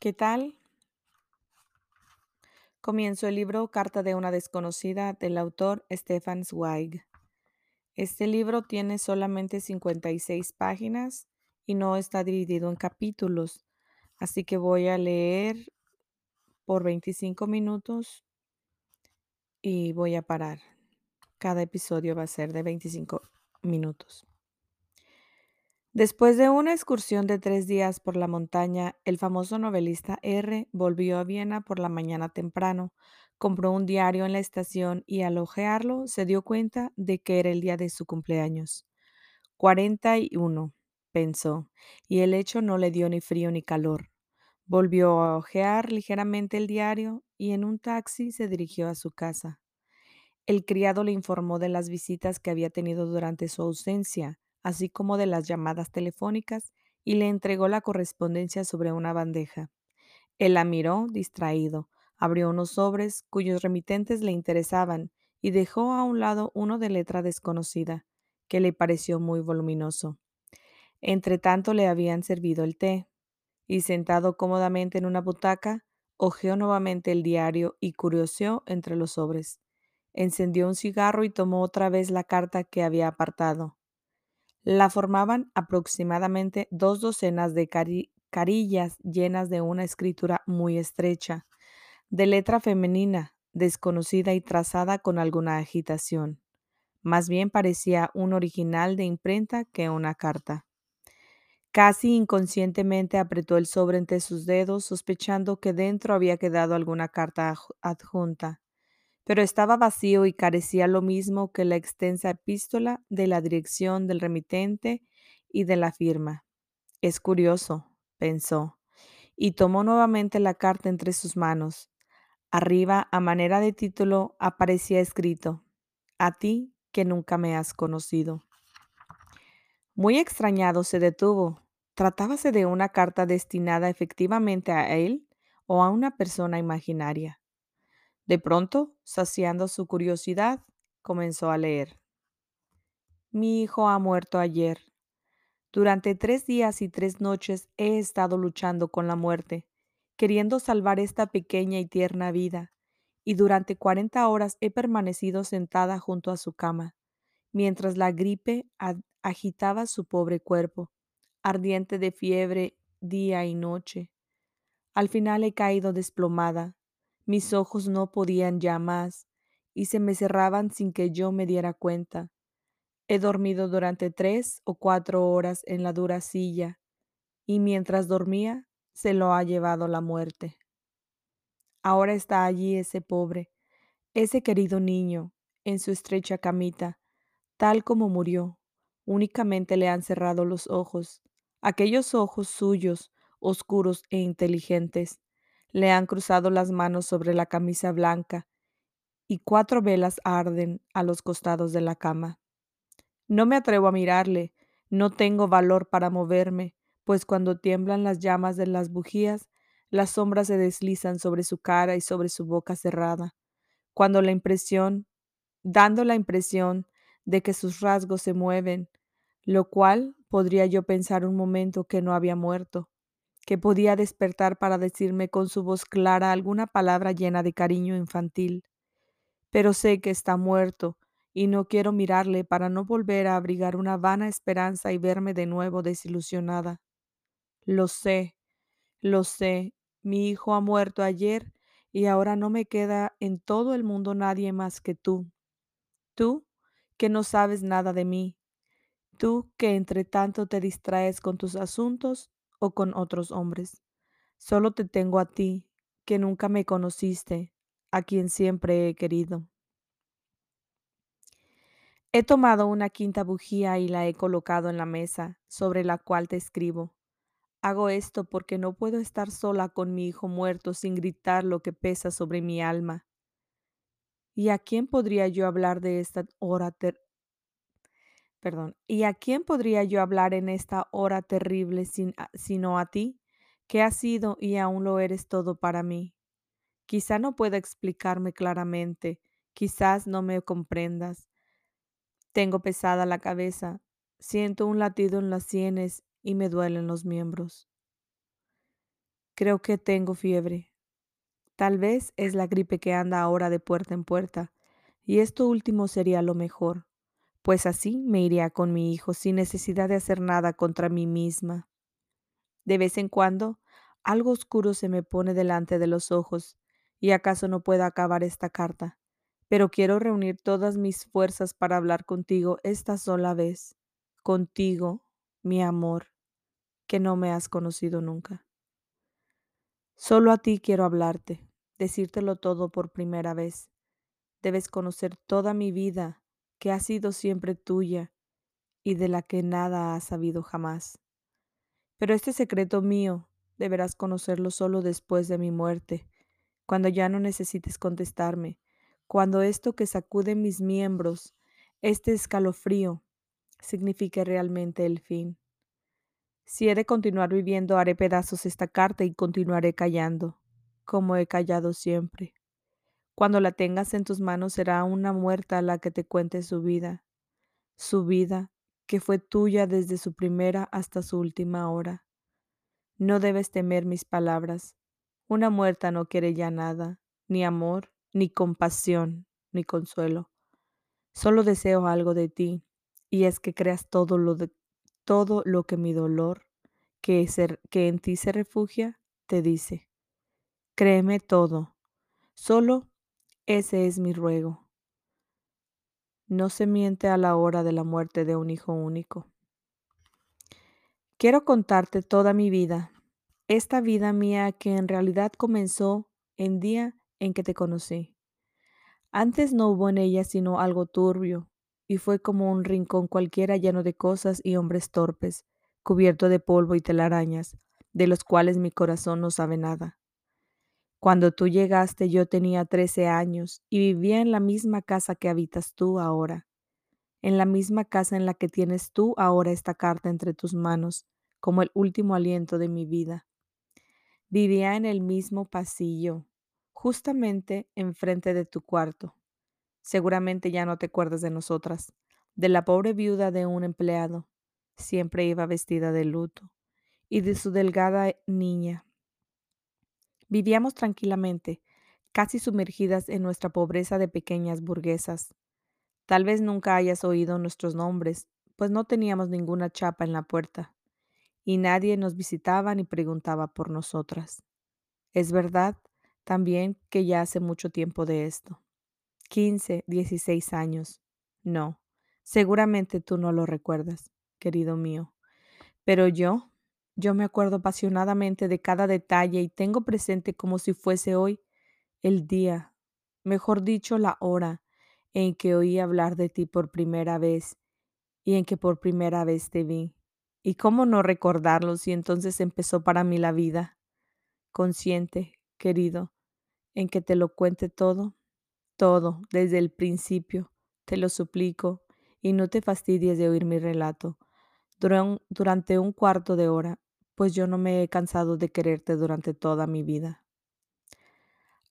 ¿Qué tal? Comienzo el libro Carta de una desconocida del autor Stefan Zweig. Este libro tiene solamente 56 páginas y no está dividido en capítulos, así que voy a leer por 25 minutos y voy a parar. Cada episodio va a ser de 25 minutos. Después de una excursión de tres días por la montaña, el famoso novelista R volvió a Viena por la mañana temprano, compró un diario en la estación y al hojearlo se dio cuenta de que era el día de su cumpleaños. 41, pensó, y el hecho no le dio ni frío ni calor. Volvió a hojear ligeramente el diario y en un taxi se dirigió a su casa. El criado le informó de las visitas que había tenido durante su ausencia así como de las llamadas telefónicas, y le entregó la correspondencia sobre una bandeja. Él la miró, distraído, abrió unos sobres cuyos remitentes le interesaban y dejó a un lado uno de letra desconocida, que le pareció muy voluminoso. Entretanto le habían servido el té, y sentado cómodamente en una butaca, hojeó nuevamente el diario y curioseó entre los sobres. Encendió un cigarro y tomó otra vez la carta que había apartado. La formaban aproximadamente dos docenas de carillas llenas de una escritura muy estrecha, de letra femenina, desconocida y trazada con alguna agitación. Más bien parecía un original de imprenta que una carta. Casi inconscientemente apretó el sobre entre sus dedos, sospechando que dentro había quedado alguna carta adjunta pero estaba vacío y carecía lo mismo que la extensa epístola de la dirección del remitente y de la firma. Es curioso, pensó, y tomó nuevamente la carta entre sus manos. Arriba, a manera de título, aparecía escrito, A ti que nunca me has conocido. Muy extrañado se detuvo. ¿Tratábase de una carta destinada efectivamente a él o a una persona imaginaria? De pronto, saciando su curiosidad, comenzó a leer. Mi hijo ha muerto ayer. Durante tres días y tres noches he estado luchando con la muerte, queriendo salvar esta pequeña y tierna vida, y durante cuarenta horas he permanecido sentada junto a su cama, mientras la gripe agitaba su pobre cuerpo, ardiente de fiebre día y noche. Al final he caído desplomada, mis ojos no podían ya más y se me cerraban sin que yo me diera cuenta. He dormido durante tres o cuatro horas en la dura silla y mientras dormía se lo ha llevado la muerte. Ahora está allí ese pobre, ese querido niño, en su estrecha camita, tal como murió. Únicamente le han cerrado los ojos, aquellos ojos suyos, oscuros e inteligentes, le han cruzado las manos sobre la camisa blanca y cuatro velas arden a los costados de la cama. No me atrevo a mirarle, no tengo valor para moverme, pues cuando tiemblan las llamas de las bujías, las sombras se deslizan sobre su cara y sobre su boca cerrada, cuando la impresión, dando la impresión de que sus rasgos se mueven, lo cual podría yo pensar un momento que no había muerto, que podía despertar para decirme con su voz clara alguna palabra llena de cariño infantil. Pero sé que está muerto y no quiero mirarle para no volver a abrigar una vana esperanza y verme de nuevo desilusionada. Lo sé, lo sé, mi hijo ha muerto ayer y ahora no me queda en todo el mundo nadie más que tú. Tú, que no sabes nada de mí. Tú, que entre tanto te distraes con tus asuntos o con otros hombres. Solo te tengo a ti, que nunca me conociste, a quien siempre he querido. He tomado una quinta bujía y la he colocado en la mesa, sobre la cual te escribo. Hago esto porque no puedo estar sola con mi hijo muerto sin gritar lo que pesa sobre mi alma. ¿Y a quién podría yo hablar de esta hora Perdón. ¿Y a quién podría yo hablar en esta hora terrible sin, sino a ti, que has sido y aún lo eres todo para mí? Quizá no pueda explicarme claramente, quizás no me comprendas. Tengo pesada la cabeza, siento un latido en las sienes y me duelen los miembros. Creo que tengo fiebre. Tal vez es la gripe que anda ahora de puerta en puerta, y esto último sería lo mejor, pues así me iría con mi hijo sin necesidad de hacer nada contra mí misma. De vez en cuando, algo oscuro se me pone delante de los ojos, y acaso no pueda acabar esta carta, pero quiero reunir todas mis fuerzas para hablar contigo esta sola vez, contigo, mi amor, que no me has conocido nunca. Solo a ti quiero hablarte, decírtelo todo por primera vez. Debes conocer toda mi vida, que ha sido siempre tuya y de la que nada has sabido jamás. Pero este secreto mío deberás conocerlo solo después de mi muerte, cuando ya no necesites contestarme, cuando esto que sacude mis miembros, este escalofrío, signifique realmente el fin. Si he de continuar viviendo, haré pedazos esta carta y continuaré callando, como he callado siempre. Cuando la tengas en tus manos será una muerta la que te cuente su vida, su vida que fue tuya desde su primera hasta su última hora. No debes temer mis palabras. Una muerta no quiere ya nada, ni amor, ni compasión, ni consuelo. Solo deseo algo de ti, y es que creas todo lo de todo lo que mi dolor, que, que en ti se refugia, te dice. Créeme todo. Solo ese es mi ruego. No se miente a la hora de la muerte de un hijo único. Quiero contarte toda mi vida, esta vida mía que en realidad comenzó en día en que te conocí. Antes no hubo en ella sino algo turbio, y fue como un rincón cualquiera lleno de cosas y hombres torpes, cubierto de polvo y telarañas, de los cuales mi corazón no sabe nada. Cuando tú llegaste yo tenía trece años y vivía en la misma casa que habitas tú ahora, en la misma casa en la que tienes tú ahora esta carta entre tus manos, como el último aliento de mi vida. Vivía en el mismo pasillo, justamente enfrente de tu cuarto. Seguramente ya no te acuerdas de nosotras, de la pobre viuda de un empleado, siempre iba vestida de luto, y de su delgada niña. Vivíamos tranquilamente, casi sumergidas en nuestra pobreza de pequeñas burguesas. Tal vez nunca hayas oído nuestros nombres, pues no teníamos ninguna chapa en la puerta, y nadie nos visitaba ni preguntaba por nosotras. Es verdad también que ya hace mucho tiempo de esto. 15, 16 años. No, seguramente tú no lo recuerdas, querido mío. Pero yo, yo me acuerdo apasionadamente de cada detalle y tengo presente como si fuese hoy el día, mejor dicho, la hora en que oí hablar de ti por primera vez y en que por primera vez te vi. ¿Y cómo no recordarlo si entonces empezó para mí la vida? Consciente, querido, en que te lo cuente todo todo desde el principio, te lo suplico, y no te fastidies de oír mi relato durante un cuarto de hora, pues yo no me he cansado de quererte durante toda mi vida.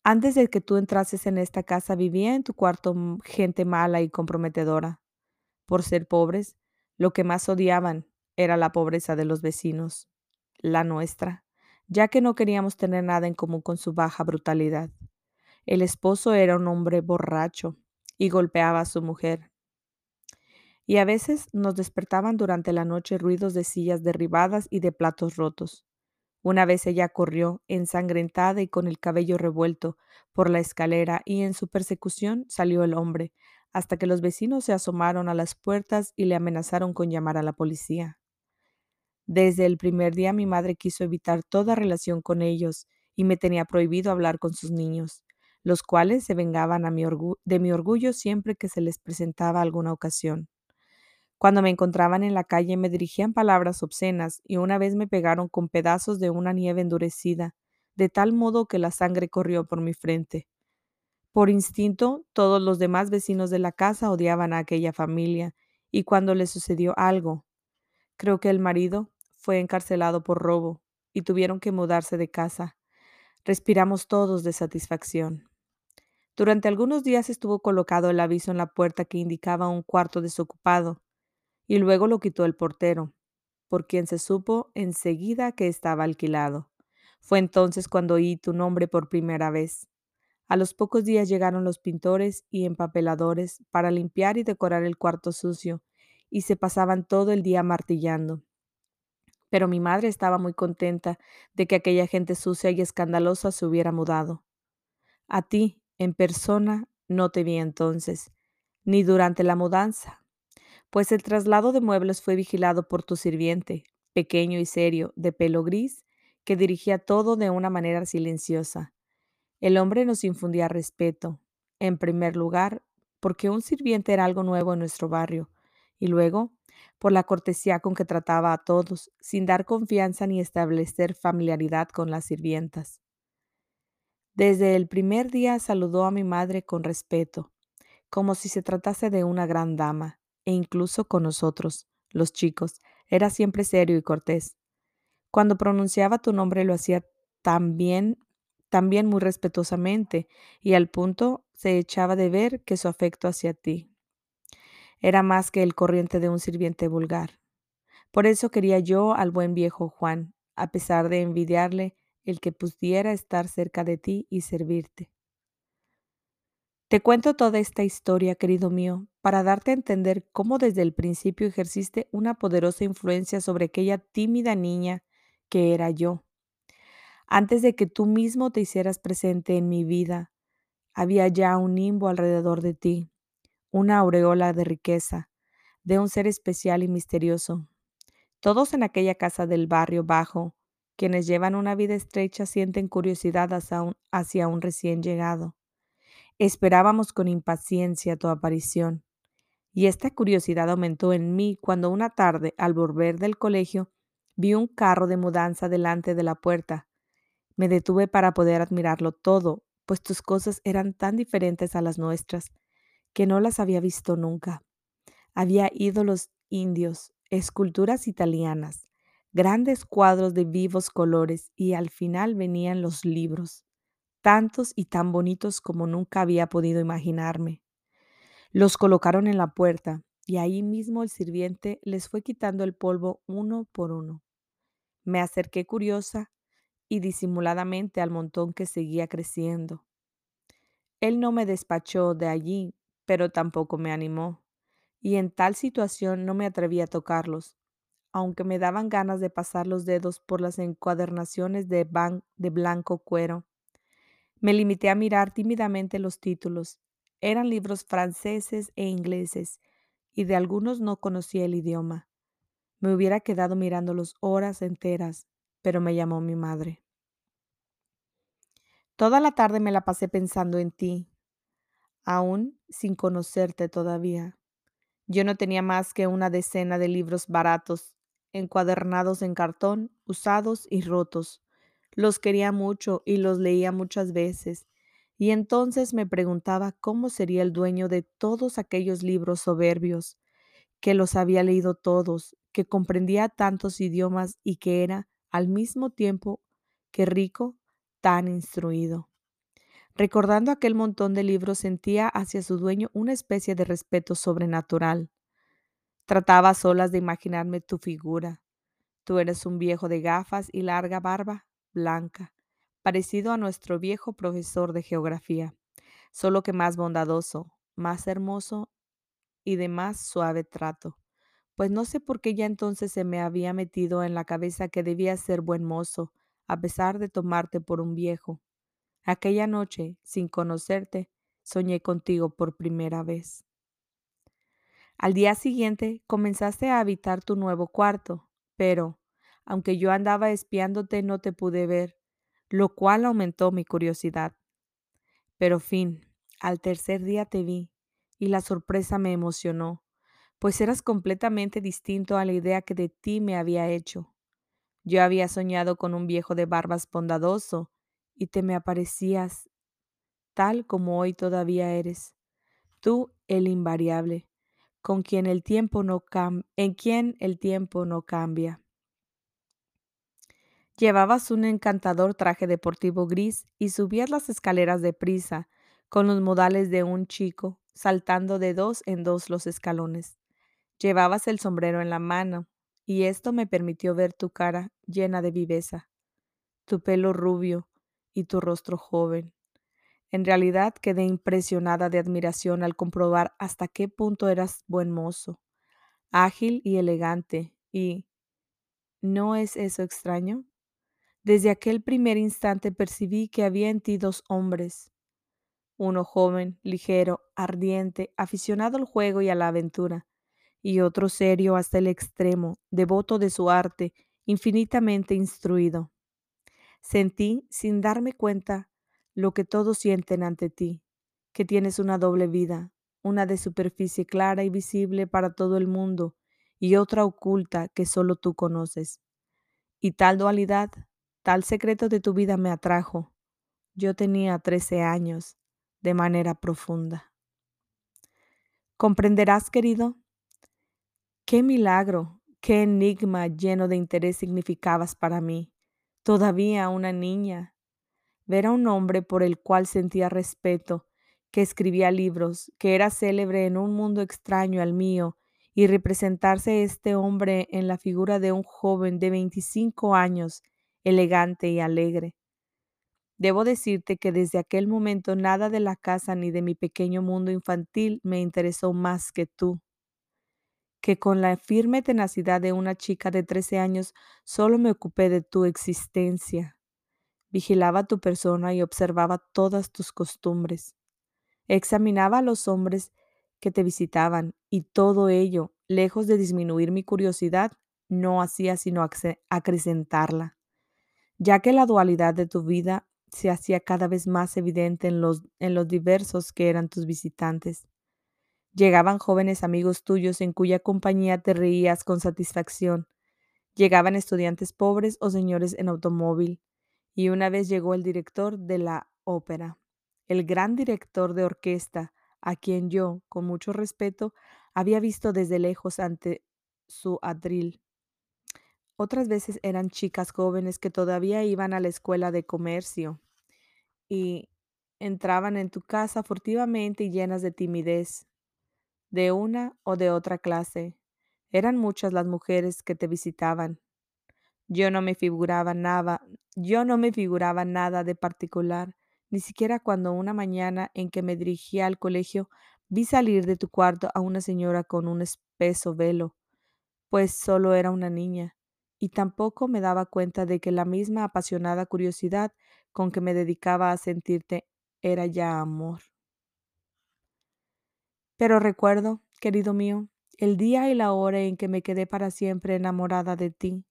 Antes de que tú entrases en esta casa vivía en tu cuarto gente mala y comprometedora. Por ser pobres, lo que más odiaban era la pobreza de los vecinos, la nuestra, ya que no queríamos tener nada en común con su baja brutalidad. El esposo era un hombre borracho y golpeaba a su mujer. Y a veces nos despertaban durante la noche ruidos de sillas derribadas y de platos rotos. Una vez ella corrió, ensangrentada y con el cabello revuelto, por la escalera y en su persecución salió el hombre, hasta que los vecinos se asomaron a las puertas y le amenazaron con llamar a la policía. Desde el primer día mi madre quiso evitar toda relación con ellos y me tenía prohibido hablar con sus niños los cuales se vengaban de mi orgullo siempre que se les presentaba alguna ocasión. Cuando me encontraban en la calle me dirigían palabras obscenas y una vez me pegaron con pedazos de una nieve endurecida, de tal modo que la sangre corrió por mi frente. Por instinto, todos los demás vecinos de la casa odiaban a aquella familia, y cuando le sucedió algo, creo que el marido fue encarcelado por robo y tuvieron que mudarse de casa. Respiramos todos de satisfacción. Durante algunos días estuvo colocado el aviso en la puerta que indicaba un cuarto desocupado, y luego lo quitó el portero, por quien se supo enseguida que estaba alquilado. Fue entonces cuando oí tu nombre por primera vez. A los pocos días llegaron los pintores y empapeladores para limpiar y decorar el cuarto sucio, y se pasaban todo el día martillando. Pero mi madre estaba muy contenta de que aquella gente sucia y escandalosa se hubiera mudado. A ti, en persona, no te vi entonces, ni durante la mudanza, pues el traslado de muebles fue vigilado por tu sirviente, pequeño y serio, de pelo gris, que dirigía todo de una manera silenciosa. El hombre nos infundía respeto, en primer lugar, porque un sirviente era algo nuevo en nuestro barrio, y luego, por la cortesía con que trataba a todos, sin dar confianza ni establecer familiaridad con las sirvientas. Desde el primer día saludó a mi madre con respeto, como si se tratase de una gran dama, e incluso con nosotros, los chicos, era siempre serio y cortés. Cuando pronunciaba tu nombre lo hacía también, también muy respetuosamente, y al punto se echaba de ver que su afecto hacia ti era más que el corriente de un sirviente vulgar. Por eso quería yo al buen viejo Juan, a pesar de envidiarle el que pudiera estar cerca de ti y servirte. Te cuento toda esta historia, querido mío, para darte a entender cómo desde el principio ejerciste una poderosa influencia sobre aquella tímida niña que era yo. Antes de que tú mismo te hicieras presente en mi vida, había ya un nimbo alrededor de ti, una aureola de riqueza, de un ser especial y misterioso. Todos en aquella casa del barrio bajo, quienes llevan una vida estrecha, sienten curiosidad hacia un, hacia un recién llegado. Esperábamos con impaciencia tu aparición, y esta curiosidad aumentó en mí cuando una tarde, al volver del colegio, vi un carro de mudanza delante de la puerta. Me detuve para poder admirarlo todo, pues tus cosas eran tan diferentes a las nuestras, que no las había visto nunca. Había ídolos indios, esculturas italianas, grandes cuadros de vivos colores y al final venían los libros tantos y tan bonitos como nunca había podido imaginarme. Los colocaron en la puerta y ahí mismo el sirviente les fue quitando el polvo uno por uno. Me acerqué curiosa y disimuladamente al montón que seguía creciendo. Él no me despachó de allí, pero tampoco me animó, y en tal situación no me atreví a tocarlos, aunque me daban ganas de pasar los dedos por las encuadernaciones de, de blanco cuero me limité a mirar tímidamente los títulos. Eran libros franceses e ingleses, y de algunos no conocía el idioma. Me hubiera quedado mirándolos horas enteras, pero me llamó mi madre. Toda la tarde me la pasé pensando en ti, aún sin conocerte todavía. Yo no tenía más que una decena de libros baratos, encuadernados en cartón, usados y rotos. Los quería mucho y los leía muchas veces, y entonces me preguntaba cómo sería el dueño de todos aquellos libros soberbios, que los había leído todos, que comprendía tantos idiomas y que era, al mismo tiempo que rico, tan instruido. Recordando aquel montón de libros sentía hacia su dueño una especie de respeto sobrenatural. Trataba solas de imaginarme tu figura. Tú eres un viejo de gafas y larga barba, blanca, parecido a nuestro viejo profesor de geografía, solo que más bondadoso, más hermoso y de más suave trato. Pues no sé por qué ya entonces se me había metido en la cabeza que debía ser buen mozo, a pesar de tomarte por un viejo. Aquella noche, sin conocerte, soñé contigo por primera vez. Al día siguiente comenzaste a habitar tu nuevo cuarto, pero, aunque yo andaba espiándote, no te pude ver, lo cual aumentó mi curiosidad. Pero fin, al tercer día te vi, y la sorpresa me emocionó, pues eras completamente distinto a la idea que de ti me había hecho. Yo había soñado con un viejo de barbas bondadoso, y te me aparecías tal como hoy todavía eres. Tú, el invariable, con quien el tiempo no en quien el tiempo no cambia. Llevabas un encantador traje deportivo gris y subías las escaleras de prisa, con los modales de un chico, saltando de dos en dos los escalones. Llevabas el sombrero en la mano, y esto me permitió ver tu cara llena de viveza. tu pelo rubio y tu rostro joven. En realidad quedé impresionada de admiración al comprobar hasta qué punto eras buen mozo, ágil y elegante. ¿Y no es eso extraño? Desde aquel primer instante percibí que había en ti dos hombres, uno joven, ligero, ardiente, aficionado al juego y a la aventura, y otro serio hasta el extremo, devoto de su arte, infinitamente instruido. Sentí, sin darme cuenta, lo que todos sienten ante ti, que tienes una doble vida, una de superficie clara y visible para todo el mundo y otra oculta que solo tú conoces. Y tal dualidad, tal secreto de tu vida me atrajo. Yo tenía trece años, de manera profunda. ¿Comprenderás, querido? Qué milagro, qué enigma lleno de interés significabas para mí, todavía una niña. Ver a un hombre por el cual sentía respeto, que escribía libros, que era célebre en un mundo extraño al mío, y representarse este hombre en la figura de un joven de 25 años, elegante y alegre, Debo decirte que desde aquel momento nada de la casa ni de mi pequeño mundo infantil me interesó más que tú, que con la firme tenacidad de una chica de 13 años solo me ocupé de tu existencia. Vigilaba tu persona y observaba todas tus costumbres. Examinaba a los hombres que te visitaban y todo ello, lejos de disminuir mi curiosidad, no hacía sino acrecentarla, ya que la dualidad de tu vida se hacía cada vez más evidente en los, en los diversos que eran tus visitantes. Llegaban jóvenes amigos tuyos en cuya compañía te reías con satisfacción. Llegaban estudiantes pobres o señores en automóvil. Y una vez llegó el director de la ópera, el gran director de orquesta, a quien yo, con mucho respeto, había visto desde lejos ante su atril. Otras veces eran chicas jóvenes que todavía iban a la escuela de comercio y entraban en tu casa furtivamente y llenas de timidez, de una o de otra clase. Eran muchas las mujeres que te visitaban. Yo no me figuraba nada, yo no me figuraba nada de particular, ni siquiera cuando una mañana en que me dirigía al colegio vi salir de tu cuarto a una señora con un espeso velo, pues solo era una niña y tampoco me daba cuenta de que la misma apasionada curiosidad con que me dedicaba a sentirte era ya amor. Pero recuerdo, querido mío, el día y la hora en que me quedé para siempre enamorada de ti.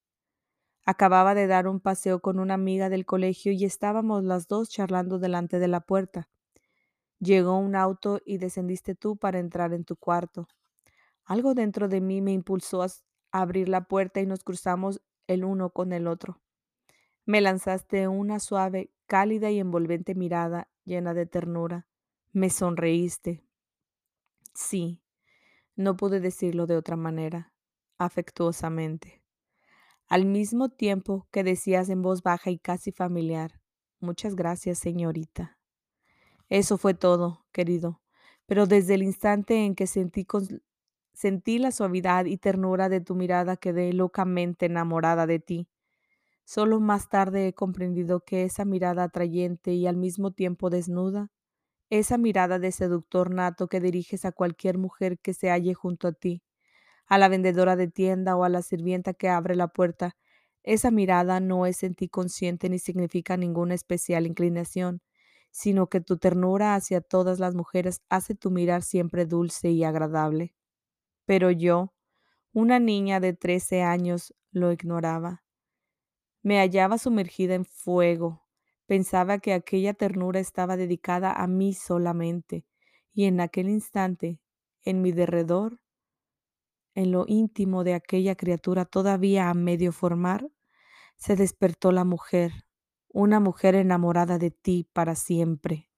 Acababa de dar un paseo con una amiga del colegio y estábamos las dos charlando delante de la puerta. Llegó un auto y descendiste tú para entrar en tu cuarto. Algo dentro de mí me impulsó a abrir la puerta y nos cruzamos el uno con el otro. Me lanzaste una suave, cálida y envolvente mirada llena de ternura. Me sonreíste. Sí, no pude decirlo de otra manera, afectuosamente. Al mismo tiempo que decías en voz baja y casi familiar, muchas gracias, señorita. Eso fue todo, querido, pero desde el instante en que sentí Sentí la suavidad y ternura de tu mirada, quedé locamente enamorada de ti. Solo más tarde he comprendido que esa mirada atrayente y al mismo tiempo desnuda, esa mirada de seductor nato que diriges a cualquier mujer que se halle junto a ti, a la vendedora de tienda o a la sirvienta que abre la puerta, esa mirada no es en ti consciente ni significa ninguna especial inclinación, sino que tu ternura hacia todas las mujeres hace tu mirar siempre dulce y agradable. Pero yo, una niña de trece años, lo ignoraba. Me hallaba sumergida en fuego. Pensaba que aquella ternura estaba dedicada a mí solamente, y en aquel instante, en mi derredor, en lo íntimo de aquella criatura todavía a medio formar, se despertó la mujer, una mujer enamorada de ti para siempre.